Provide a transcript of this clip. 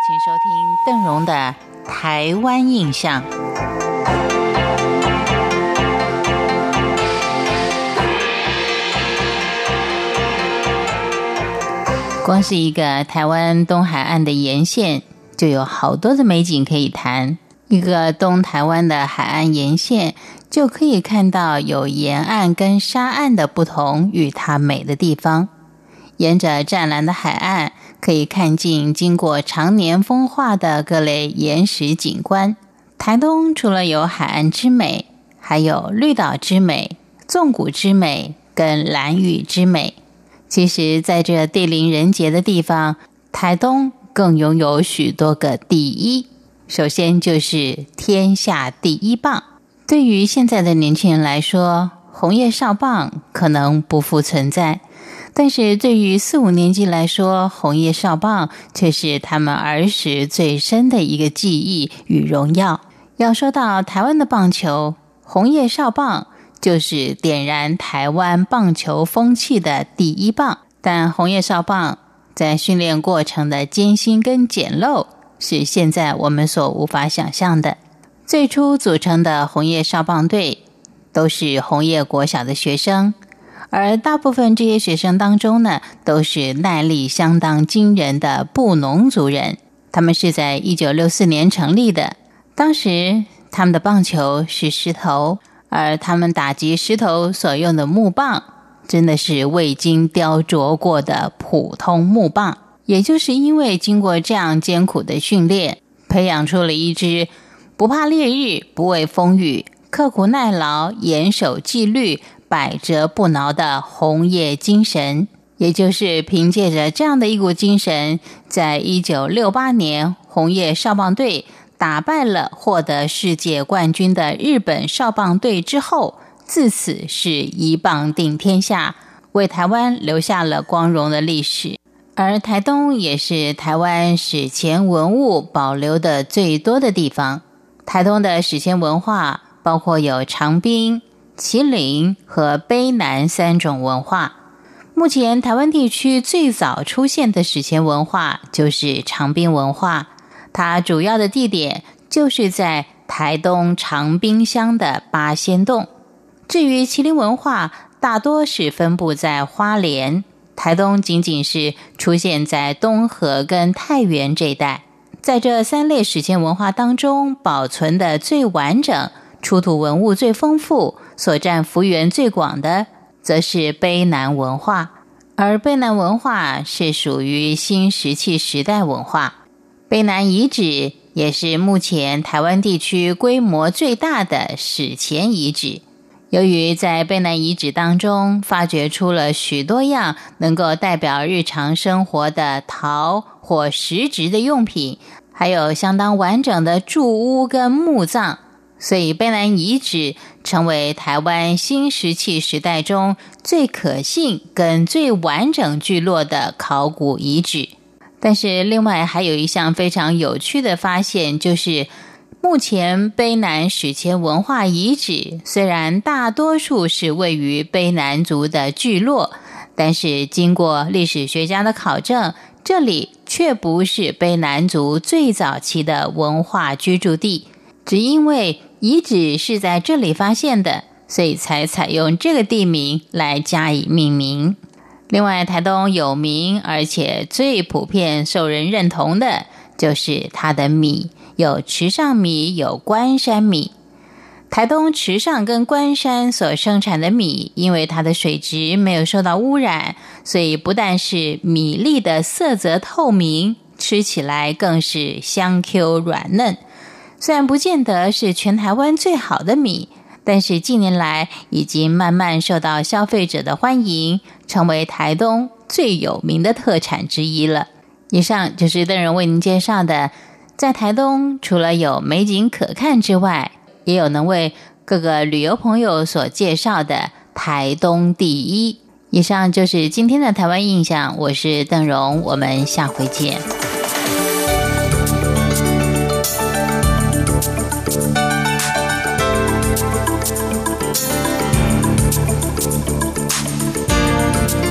请收听邓荣的《台湾印象》。光是一个台湾东海岸的沿线，就有好多的美景可以谈。一个东台湾的海岸沿线，就可以看到有沿岸跟沙岸的不同与它美的地方。沿着湛蓝的海岸，可以看尽经过常年风化的各类岩石景观。台东除了有海岸之美，还有绿岛之美、纵谷之美跟蓝雨之美。其实，在这地灵人杰的地方，台东更拥有许多个第一。首先就是天下第一棒。对于现在的年轻人来说，红叶少棒可能不复存在，但是对于四五年级来说，红叶少棒却是他们儿时最深的一个记忆与荣耀。要说到台湾的棒球，红叶少棒。就是点燃台湾棒球风气的第一棒，但红叶少棒在训练过程的艰辛跟简陋，是现在我们所无法想象的。最初组成的红叶少棒队都是红叶国小的学生，而大部分这些学生当中呢，都是耐力相当惊人的布农族人。他们是在一九六四年成立的，当时他们的棒球是石头。而他们打击石头所用的木棒，真的是未经雕琢过的普通木棒。也就是因为经过这样艰苦的训练，培养出了一支不怕烈日、不畏风雨、刻苦耐劳、严守纪律、百折不挠的红叶精神。也就是凭借着这样的一股精神，在一九六八年红叶少棒队。打败了获得世界冠军的日本少棒队之后，自此是一棒定天下，为台湾留下了光荣的历史。而台东也是台湾史前文物保留的最多的地方。台东的史前文化包括有长滨、麒麟和卑南三种文化。目前台湾地区最早出现的史前文化就是长滨文化。它主要的地点就是在台东长滨乡的八仙洞。至于麒麟文化，大多是分布在花莲、台东，仅仅是出现在东河跟太原这一带。在这三类史前文化当中，保存的最完整、出土文物最丰富、所占幅员最广的，则是卑南文化。而卑南文化是属于新石器时代文化。卑南遗址也是目前台湾地区规模最大的史前遗址。由于在卑南遗址当中发掘出了许多样能够代表日常生活的陶或石质的用品，还有相当完整的柱屋跟墓葬，所以卑南遗址成为台湾新石器时代中最可信跟最完整聚落的考古遗址。但是，另外还有一项非常有趣的发现，就是目前卑南史前文化遗址虽然大多数是位于卑南族的聚落，但是经过历史学家的考证，这里却不是卑南族最早期的文化居住地。只因为遗址是在这里发现的，所以才采用这个地名来加以命名。另外，台东有名而且最普遍受人认同的，就是它的米，有池上米，有关山米。台东池上跟关山所生产的米，因为它的水质没有受到污染，所以不但是米粒的色泽透明，吃起来更是香 Q 软嫩。虽然不见得是全台湾最好的米。但是近年来已经慢慢受到消费者的欢迎，成为台东最有名的特产之一了。以上就是邓荣为您介绍的，在台东除了有美景可看之外，也有能为各个旅游朋友所介绍的台东第一。以上就是今天的台湾印象，我是邓荣，我们下回见。